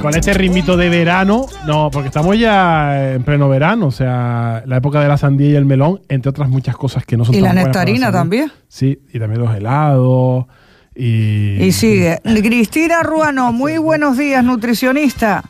con este ritmito de verano, no, porque estamos ya en pleno verano, o sea, la época de la sandía y el melón, entre otras muchas cosas que no son Y tan la nectarina también. Sí, y también los helados. Y, Y sigue. Cristina Ruano, muy buenos días, nutricionista.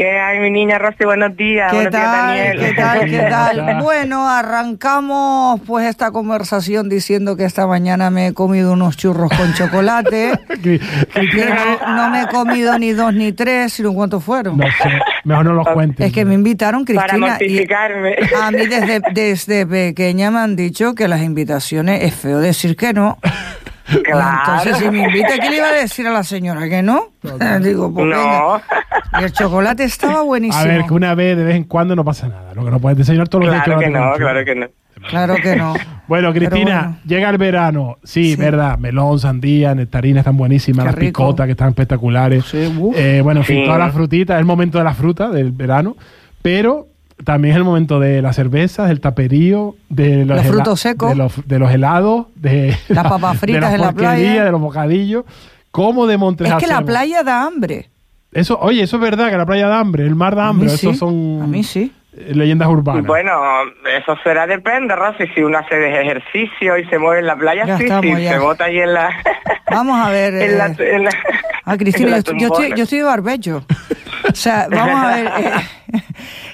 ¿Qué hay, mi niña Rosy? Buenos días. ¿Qué Buenos días, tal? Daniel. ¿Qué tal? ¿Qué tal? Bueno, arrancamos pues esta conversación diciendo que esta mañana me he comido unos churros con chocolate. Que- que no, no me he comido ni dos ni tres, sino cuántos fueron. no sé, mejor no los cuentes. Es que me invitaron, Para Cristina. y mortificarme. a mí desde, desde pequeña me han dicho que las invitaciones es feo decir que no. Claro. Entonces, si me invita, ¿qué le iba a decir a la señora? ¿Que no? Digo, pues. No. Y el chocolate estaba buenísimo. A ver, que una vez de vez en cuando no pasa nada. Lo que no puedes desayunar todos los días. Claro que no, claro que no. Claro que no. Bueno, Cristina, bueno. llega el verano. Sí, Sí. verdad. Melón, sandía, nectarina están buenísimas. Qué las rico. picotas que están espectaculares. Sí. Eh, bueno, en fin, Sí. todas las frutitas. Es el momento de la fruta del verano. Pero también es el momento de las cervezas, del taperío, de los, frutos secos. De los, de los helados, de Las papas fritas de en la playa. de los bocadillos. ¿Cómo de Es Montreal? que la playa da hambre. Eso, oye, eso es verdad, que la playa da hambre, el mar da A mí hambre. sí, Eso son a mí sí. eh, leyendas urbanas. Bueno, eso será depende, Rosy. Si uno hace de ejercicio y se mueve en la playa, Ya sí, estamos, sí, ya. se bota ahí en la... Vamos a ver. en la, en la- Ah, Cristina, en yo, estoy- yo estoy, tumbona. yo estoy de barbecho. O sea, vamos a ver. eh,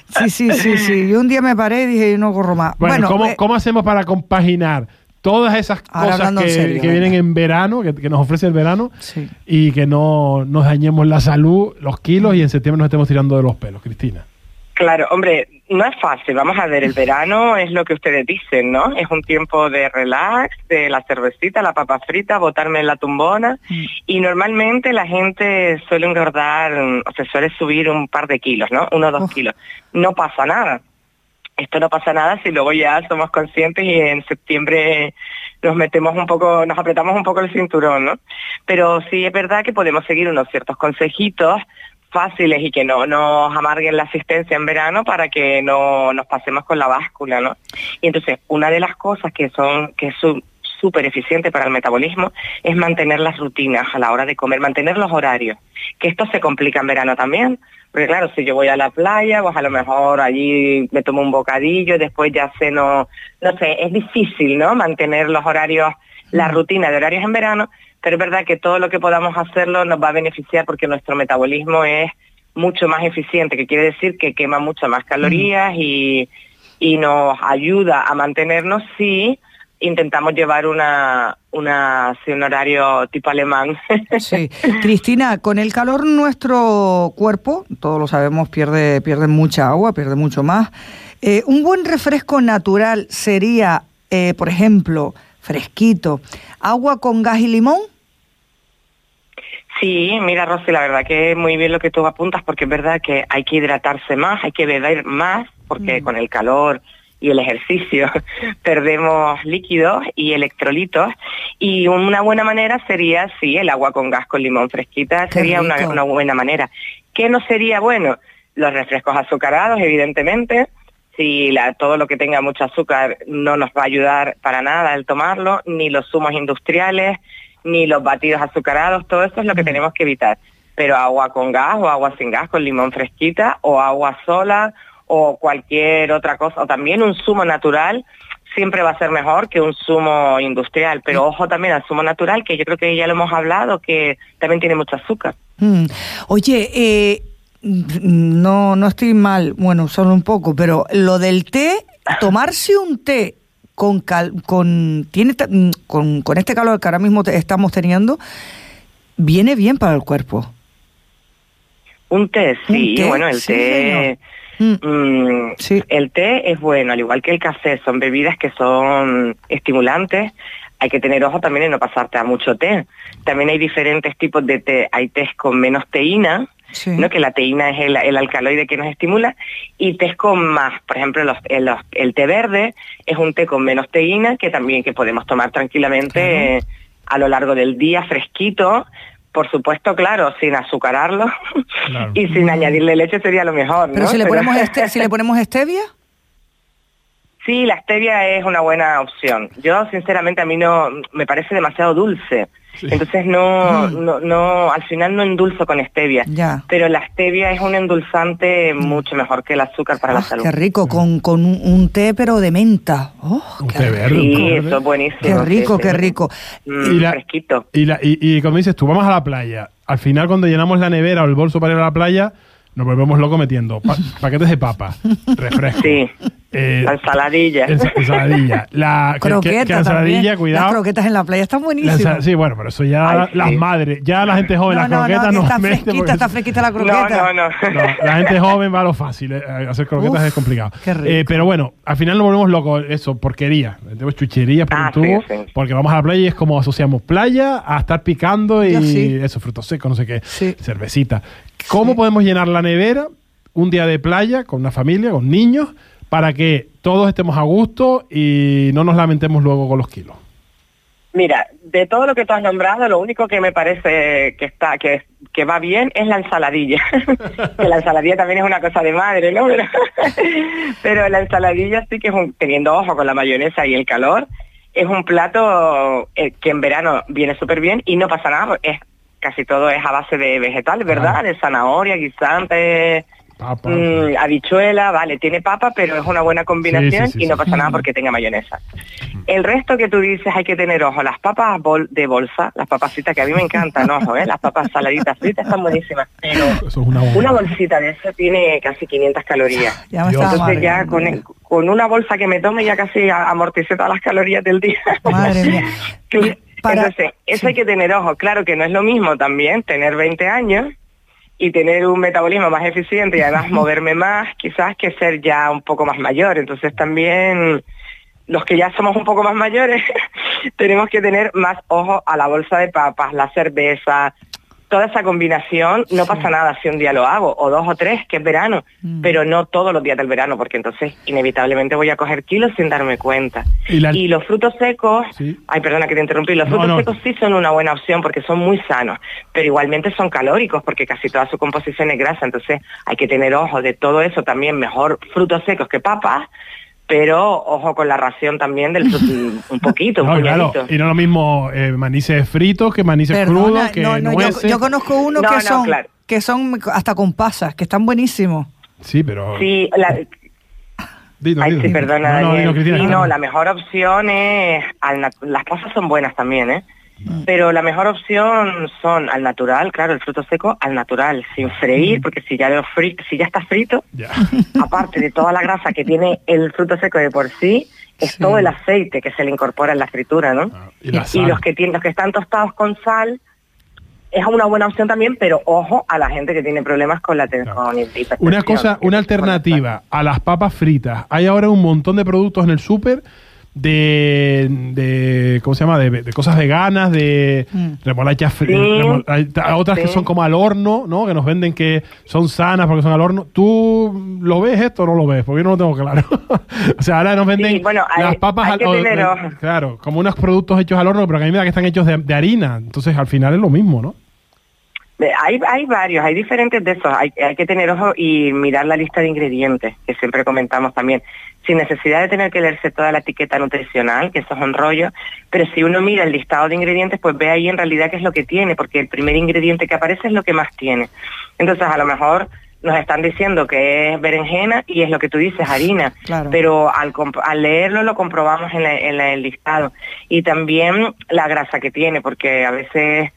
sí, sí, sí, sí. Yo un día me paré y dije, yo no corro más. Bueno, ¿cómo, eh, cómo hacemos para compaginar todas esas Ahora cosas que, serio, que venga. vienen en verano, que, que nos ofrece el verano, Sí. y que no nos dañemos la salud, los kilos, y en septiembre nos estemos tirando de los pelos, Cristina? Claro, hombre, no es fácil. Vamos a ver, el verano es lo que ustedes dicen, ¿no? Es un tiempo de relax, de la cervecita, la papa frita, botarme en la tumbona. Mm. Y normalmente la gente suele engordar, o se suele subir un par de kilos, ¿no? Uno o dos kilos. No pasa nada. Esto no pasa nada si luego ya somos conscientes y en septiembre nos metemos un poco, nos apretamos un poco el cinturón, ¿no? Pero sí es verdad que podemos seguir unos ciertos consejitos fáciles y que no nos amarguen la asistencia en verano para que no nos pasemos con la báscula, ¿no? Y entonces, una de las cosas que son, que es su- súper eficiente para el metabolismo es mantener las rutinas a la hora de comer, mantener los horarios, que esto se complica en verano también, porque claro, si yo voy a la playa, pues a lo mejor allí me tomo un bocadillo y después ya ceno, no sé, es difícil, ¿no? Mantener los horarios, la rutina de horarios en verano, pero es verdad que todo lo que podamos hacerlo nos va a beneficiar porque nuestro metabolismo es mucho más eficiente, que quiere decir que quema mucho más calorías y, y nos ayuda a mantenernos si intentamos llevar una, una un horario tipo alemán. Sí. Cristina, con el calor nuestro cuerpo, todos lo sabemos, pierde, pierde mucha agua, pierde mucho más. Eh, un buen refresco natural sería, eh, por ejemplo, fresquito, agua con gas y limón. Sí, mira Rosy, la verdad que muy bien lo que tú apuntas porque es verdad que hay que hidratarse más, hay que beber más porque con el calor y el ejercicio perdemos líquidos y electrolitos y una buena manera sería, sí, el agua con gas con limón fresquita Qué sería una, buena manera. ¿Qué no sería bueno? Los refrescos azucarados, evidentemente. Si la- todo lo que tenga mucho azúcar no nos va a ayudar para nada el tomarlo, ni los zumos industriales, ni los batidos azucarados, todo eso es lo que tenemos que evitar. Pero agua con gas o agua sin gas con limón fresquita o agua sola o cualquier otra cosa, o también un zumo natural siempre va a ser mejor que un zumo industrial, pero ojo también al zumo natural, que yo creo que ya lo hemos hablado, que también tiene mucho azúcar. Mm. Oye, eh, no, no estoy mal, bueno, solo un poco, pero lo del té, tomarse un té con cal, con tiene mm, con, con este calor que ahora mismo te- estamos teniendo, viene bien para el cuerpo. Un té, ¿Un sí, té? bueno, el Sí, té... Mm. mm, Sí. El té es bueno, al igual que el café, son bebidas que son estimulantes. Hay que tener ojo también en no pasarte a mucho té. También hay diferentes tipos de té. Hay tés con menos teína, Sí. ¿no? que la teína es el, el alcaloide que nos estimula, y tés con más. Por ejemplo, los- el, los- el té verde es un té con menos teína que también que podemos tomar tranquilamente eh, a lo largo del día, fresquito. Por supuesto, claro, sin azucararlo Claro. y sin añadirle leche sería lo mejor. Pero ¿no? si le ponemos este, si le ponemos stevia, Sí, la stevia es una buena opción. Yo, sinceramente, a mí no me parece demasiado dulce. Entonces no, no, no, al final no endulzo con stevia. Ya. Pero la stevia es un endulzante mucho mejor que el azúcar para la Ah, salud. qué rico, con, con un, un té pero de menta. Oh, Un qué té rico. verde. Sí, verde. eso es buenísimo. Qué rico, sí. qué rico. Mm, Y la- Fresquito. Y, la, y, y como dices tú, vamos a la playa. Al final, cuando llenamos la nevera o el bolso para ir a la playa, nos volvemos locos metiendo pa- paquetes de papa, refresco. Sí. eh, La ensaladilla. ensa- ensaladilla. La que- que- Croqueta que ensaladilla, también. Las croquetas en la playa están buenísimas. sí, bueno, pero eso ya Ay, sí. las madres, ya la gente joven, no, las no, no, croquetas que no, está fresquita, porque- está fresquita la No, croqueta. no, no. No, la gente joven va a lo fácil, eh, hacer croquetas Uf, es complicado. qué rico. Eh, pero bueno, al final nos volvemos locos, eso, porquería. Tenemos chucherías por Ah, un tubo, sí, sí. porque vamos a la playa y es como asociamos playa a estar picando y eso, frutos secos, no sé qué, Sí. cervecita. ¿Cómo podemos llenar la nevera un día de playa con una familia, con niños, para que todos estemos a gusto y no nos lamentemos luego con los kilos? Mira, de todo lo que tú has nombrado, lo único que me parece que está que, que va bien es la ensaladilla. que la ensaladilla también es una cosa de madre, ¿no? Pero, pero la ensaladilla sí que es un, teniendo ojo con la mayonesa y el calor, es un plato eh, que en verano viene súper bien y no pasa nada, es casi todo es a base de vegetales, ¿verdad? Ah. De zanahoria, guisante, Papa. Mm, habichuela, vale, tiene papa, pero es una buena combinación Sí, sí, sí, y no sí. pasa nada porque tenga mayonesa. El resto que tú dices hay que tener ojo. Las papas bol- de bolsa, las papacitas que a mí me encantan, ojo, ¿eh? las papas saladitas fritas están buenísimas, pero Eso es una bolsita de eso tiene casi 500 calorías. Ya me Entonces ya con, con una bolsa que me tome ya casi amorticé todas las calorías del día. Madre mía. Para- Entonces, eso sí. hay que tener ojo. Claro que no es lo mismo también tener 20 años y tener un metabolismo más eficiente y además moverme más, quizás que ser ya un poco más mayor. Entonces también los que ya somos un poco más mayores tenemos que tener más ojo a la bolsa de papas, la cerveza, toda esa combinación. No pasa nada si un día lo hago, o dos o tres, que es verano, Mm. pero no todos los días del verano, porque entonces inevitablemente voy a coger kilos sin darme cuenta. Y la- Y los frutos secos, Sí. ay, perdona que te interrumpí, los No, frutos no. secos sí son una buena opción porque son muy sanos, pero igualmente son calóricos porque casi toda su composición es grasa, entonces hay que tener ojo de todo eso también, mejor frutos secos que papas, pero ojo con la ración también del un poquito, un No, claro, y no lo mismo eh, manices fritos que manices Perdona, crudos, que no, no, yo, nueces. yo conozco uno No, que no, son claro. que son hasta con pasas, que están buenísimos. Sí, pero... Sí, la- Ay, sí, perdona, No, no, Daniel. dilo, Cristina. Sí, no, la mejor opción es... al las pasas son buenas también, ¿eh? Mm. Pero la mejor opción son al natural, claro, el fruto seco al natural, sin Mm. freír, porque si ya, lo fri- si ya está frito, aparte de toda la grasa que tiene el fruto seco de por sí, es Sí. todo el aceite que se le incorpora en la fritura, ¿no? Ah, y la y sal. los que tienen, los que están tostados con sal, es una buena opción también, pero ojo a la gente que tiene problemas con la hipertensión, Una cosa, una alternativa a las papas fritas. Hay ahora un montón de productos en el súper de, de ¿cómo se llama? De, de cosas veganas, de Mm. remolachas Sí. remol- hay t- otras que son como al horno, ¿no? Que nos venden que son sanas porque son al horno. ¿Tú lo ves esto o no lo ves? Porque yo no lo tengo claro. o sea, ahora nos venden Sí, bueno, hay- las papas al que o- tener eh. Claro, como unos productos hechos al horno, pero que a mí me da que están hechos de, de harina. Entonces, al final es lo mismo, ¿no? Eh, Hay, hay varios, hay diferentes de esos. Hay, hay que tener ojo y mirar la lista de ingredientes, que siempre comentamos también, sin necesidad de tener que leerse toda la etiqueta nutricional, que eso es un rollo, pero si uno mira el listado de ingredientes, pues ve ahí en realidad qué es lo que tiene, porque el primer ingrediente que aparece es lo que más tiene. Entonces, a lo mejor nos están diciendo que es berenjena y es lo que tú dices, harina, Claro. pero al, al leerlo lo comprobamos en, la- en la- el listado. Y también la grasa que tiene, porque a veces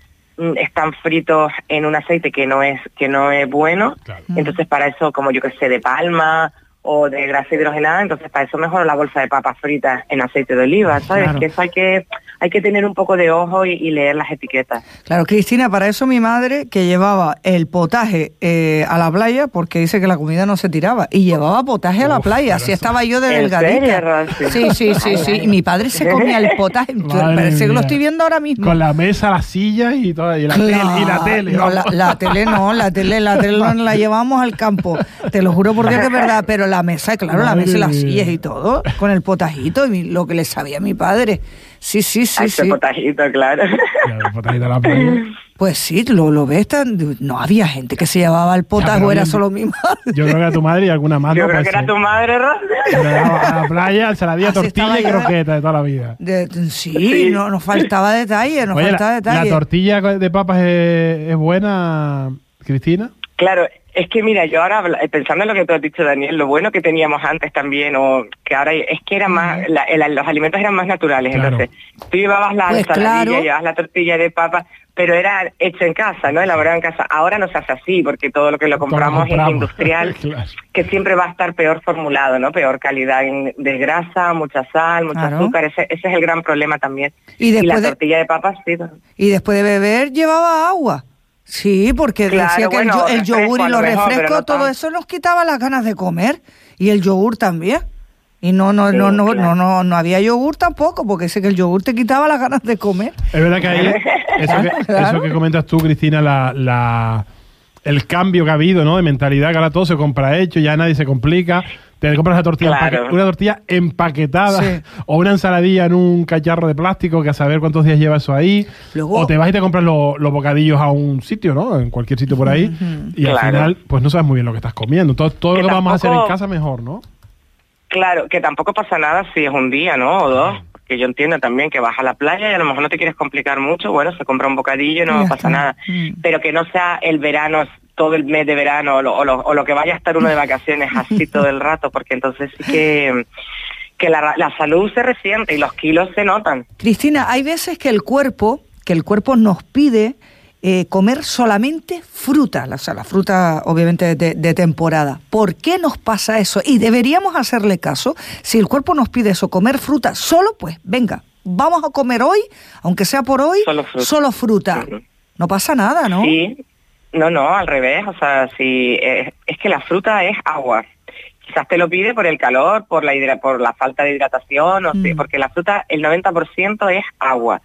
están fritos en un aceite que no es que no es bueno Claro. entonces para eso como yo que sé de palma o de grasa hidrogenada entonces para eso mejor la bolsa de papas fritas en aceite de oliva sabes Claro. que eso hay que hay que tener un poco de ojo y, y leer las etiquetas Claro, Cristina, para eso mi madre que llevaba el potaje eh, a la playa, porque dice que la comida no se tiraba, y llevaba potaje a la Uf, playa, así estaba yo de ¿En delgadita. serio? Sí, sí, sí, sí. Y mi padre se comía el potaje. Parece que lo estoy viendo ahora mismo. Con la mesa, las sillas y, toda, y, la, tele, y la tele. No, la, tele no, la tele, la tele no la llevamos al campo. Te lo juro por Dios que es verdad, pero la mesa, claro, la mesa y las sillas y todo, con el potajito y mi- lo que le sabía a mi padre. Sí, sí, sí, ese sí. potajito claro el potajito a la playa. Pues sí, lo, lo ves, tan- no había gente que se llevaba al potas pero o era bien. solo mi madre. Yo creo que era tu madre y alguna más. Yo ¿no? creo Pues que era sí. tu madre, Rosa. Le daba a la playa, ensaladilla, Así estaba tortilla y croqueta de toda la vida. De- sí, Sí. No, nos faltaba detalle, nos Oye, faltaba la, detalle. la tortilla de papas es, es buena, Cristina. Claro, es que mira, yo ahora habla- pensando en lo que tú has dicho, Daniel, lo bueno que teníamos antes también, o que ahora es que era más, la- el- los alimentos eran más naturales. Claro. Entonces, tú llevabas la Pues ensaladilla, claro. llevabas la tortilla de papa, pero era hecho en casa, ¿no? Elaborado en casa. Ahora no se hace así, porque todo lo que lo compramos, compramos. es industrial, Claro. que siempre va a estar peor formulado, ¿no? Peor calidad de grasa, mucha sal, mucho Claro. azúcar. Ese, ese es el gran problema también. Y la después de- tortilla de papas, sí. Y después de beber llevaba agua. Sí, porque Claro, decía que el bueno, el, yogur y los refrescos, no todo eso nos quitaba las ganas de comer. Y el yogur también. Y no, no, Sí, no, no, claro. no, no, no había yogur tampoco, porque sé que el yogur te quitaba las ganas de comer. Es verdad que ahí, eso que, Claro. eso que comentas tú, Cristina, la, la- el cambio que ha habido, ¿no? De mentalidad, que ahora todo se compra hecho, ya nadie se complica. Te compras la tortilla Claro. empaque- una tortilla empaquetada Sí. o una ensaladilla en un cacharro de plástico que a saber cuántos días lleva eso ahí. Luego- o te vas y te compras lo- los bocadillos a un sitio, ¿no? En cualquier sitio por ahí. Y al final, pues no sabes muy bien lo que estás comiendo. Todo, todo Que lo que vamos a hacer en casa mejor, ¿no? Claro, que tampoco pasa nada si es un día, ¿no? O dos. Porque yo entiendo también que vas a la playa y a lo mejor no te quieres complicar mucho. Bueno, se compra un bocadillo y no pasa nada. Mm. Pero que no sea el verano, todo el mes de verano o lo, o lo- o lo que vaya a estar uno de vacaciones así todo el rato. Porque entonces sí que, que la, la salud se resiente y los kilos se notan. Cristina, hay veces que el cuerpo, que el cuerpo nos pide eh, comer solamente fruta, o sea, la fruta obviamente de, de temporada. ¿Por qué nos pasa eso? Y deberíamos hacerle caso. Si el cuerpo nos pide eso, comer fruta solo, pues venga, vamos a comer hoy, aunque sea por hoy, Solo fruta. solo fruta. Ujú. No pasa nada, ¿no? Sí, no, no, al revés, o sea, si es, es que la fruta es agua. Quizás te lo pide por el calor, por la hidra- por la falta de hidratación, o sí, Mm. porque la fruta el 90% es agua.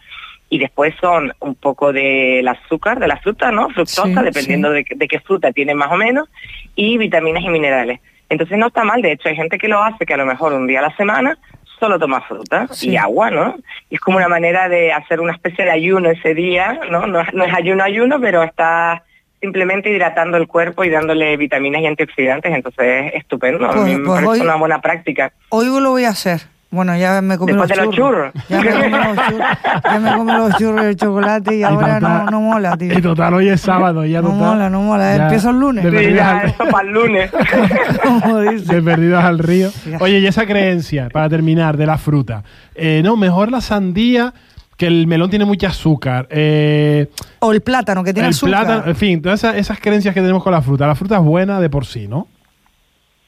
Y después son un poco del azúcar de la fruta, ¿no? Fructosa, Sí, dependiendo sí. De, qué- de qué fruta tiene más o menos, y vitaminas y minerales. Entonces no está mal, de hecho hay gente que lo hace que a lo mejor un día a la semana solo toma fruta Sí. y agua, ¿no? Y es como una manera de hacer una especie de ayuno ese día, ¿no? No, no es ayuno ayuno, pero está simplemente hidratando el cuerpo y dándole vitaminas y antioxidantes, entonces es estupendo. a Pues- mí me pues parece hoy- una buena práctica. Hoy lo voy a hacer. Bueno, ya me comí Después los de los churros. churros. Ya me comí los churros, ya me comí los churros de chocolate y ahora no, no mola, tío. Y total, hoy es sábado. Ya No total, mola, no mola. ya Empiezo el lunes. de Sí, perdidos ya, al- eso para el lunes. Como dice. de perdidos al río. Oye, y esa creencia, para terminar, de la fruta. Eh, no, mejor la sandía, que el melón tiene mucho azúcar. Eh, O el plátano, que tiene el azúcar. plátano, en fin, todas esas, esas creencias que tenemos con la fruta. La fruta es buena de por sí, ¿no?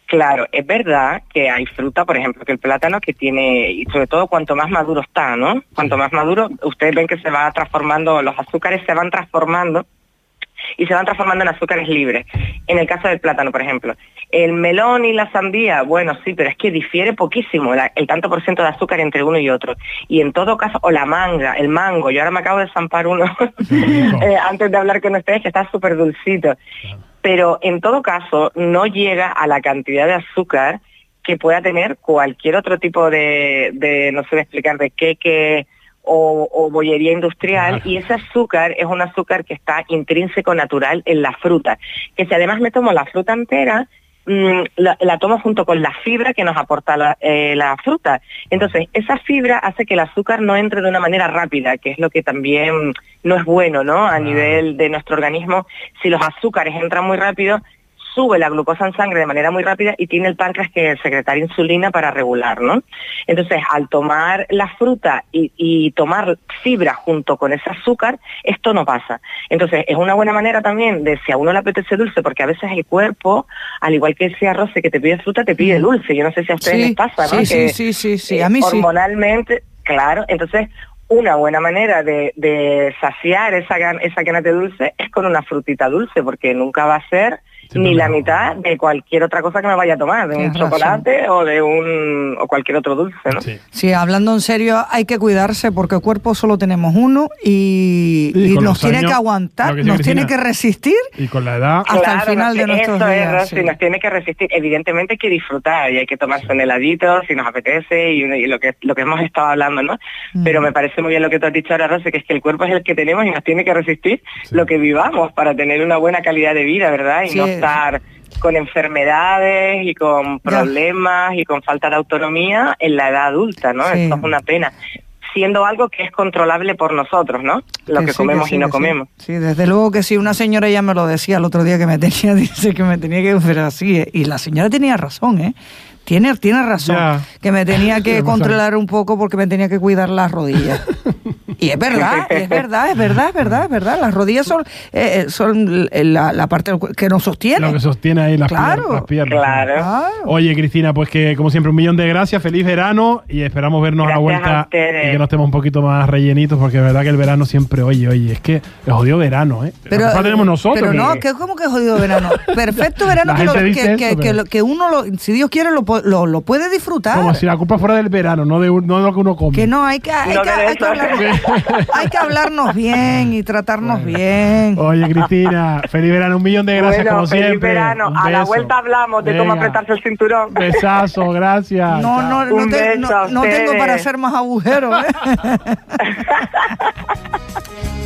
Claro, es verdad que hay fruta, por ejemplo, que el plátano que tiene, y sobre todo cuanto más maduro está, ¿no? Cuanto más maduro, ustedes ven que se va transformando, los azúcares se van transformando y se van transformando en azúcares libres. En el caso del plátano, por ejemplo. El melón y la sandía, bueno, sí, pero es que difiere poquísimo la- el tanto por ciento de azúcar entre uno y otro. Y en todo caso, o la manga, el mango, yo ahora me acabo de zampar uno eh, antes de hablar con ustedes, que está súper dulcito. Pero en todo caso, no llega a la cantidad de azúcar que pueda tener cualquier otro tipo de, de no sé explicar, de queque o, o bollería industrial. Claro. Y ese azúcar es un azúcar que está intrínseco natural en la fruta. Que si además me tomo la fruta entera, mm, la, la tomo junto con la fibra que nos aporta la, eh, la fruta. Entonces, esa fibra hace que el azúcar no entre de una manera rápida, que es lo que también no es bueno, ¿no? A nivel de nuestro organismo, si los azúcares entran muy rápido, sube la glucosa en sangre de manera muy rápida y tiene el páncreas que secretar insulina para regular, ¿no? Entonces, al tomar la fruta y, y tomar fibra junto con ese azúcar, esto no pasa. Entonces, es una buena manera también de si a uno le apetece dulce, porque a veces el cuerpo, al igual que ese arroz que te pide fruta, te pide dulce. Yo no sé si a ustedes les pasa, ¿no? Sí, sí, Que, sí, sí, sí, eh, a mí sí. hormonalmente, claro, entonces una buena manera de, de saciar esa, esa ganas de dulce es con una frutita dulce, porque nunca va a ser ni la mitad de cualquier otra cosa que me vaya a tomar, de un chocolate o de un o cualquier otro dulce, ¿no? Sí. hablando en serio, hay que cuidarse porque el cuerpo solo tenemos uno y, nos tiene que aguantar, nos tiene que resistir y con la edad hasta el final de nuestros días. Es, nos tiene que resistir. Evidentemente hay que disfrutar y hay que tomarse un heladito si nos apetece y, lo que lo que hemos estado hablando, ¿no? Mm. Pero me parece muy bien lo que tú has dicho ahora, Rosy, que es que el cuerpo es el que tenemos y nos tiene que resistir lo que vivamos para tener una buena calidad de vida, ¿verdad? Y no estar con enfermedades y con problemas y con falta de autonomía en la edad adulta, ¿no? Esto es una pena siendo algo que es controlable por nosotros, ¿no? Lo que, comemos y no comemos. Sí. desde luego que sí. Una señora ya me lo decía el otro día que me tenía, dice que me tenía que ver así. ¿eh? Y la señora tenía razón, ¿eh? Tiene, tiene razón. Que me tenía que controlar un poco porque me tenía que cuidar las rodillas. Y es verdad, es verdad, es verdad, es verdad, es verdad. Las rodillas son, eh, eh, son la, parte que nos sostiene. Lo que sostiene ahí las, piernas. Claro. Oye, Cristina, pues que como siempre un millón de gracias, feliz verano y esperamos vernos a la vuelta y que nos estemos un poquito más rellenitos porque es verdad que el verano siempre, oye, oye, es que es jodido verano, ¿eh? Pero, tenemos nosotros. Pero no, que, ¿cómo que es jodido verano? Perfecto verano que, que, uno, lo, si Dios quiere, lo, lo, puede disfrutar. Como si la culpa fuera del verano, no de, no de lo que uno come. Que no, hay que, hay que, hay que hablar hay que hablarnos bien y tratarnos bien. Oye, Cristina, feliz verano, un millón de gracias como feliz siempre. verano, a la vuelta hablamos de cómo apretarse el cinturón. Besazo, gracias. No, no, no, no, no tengo para hacer más agujeros. ¿eh?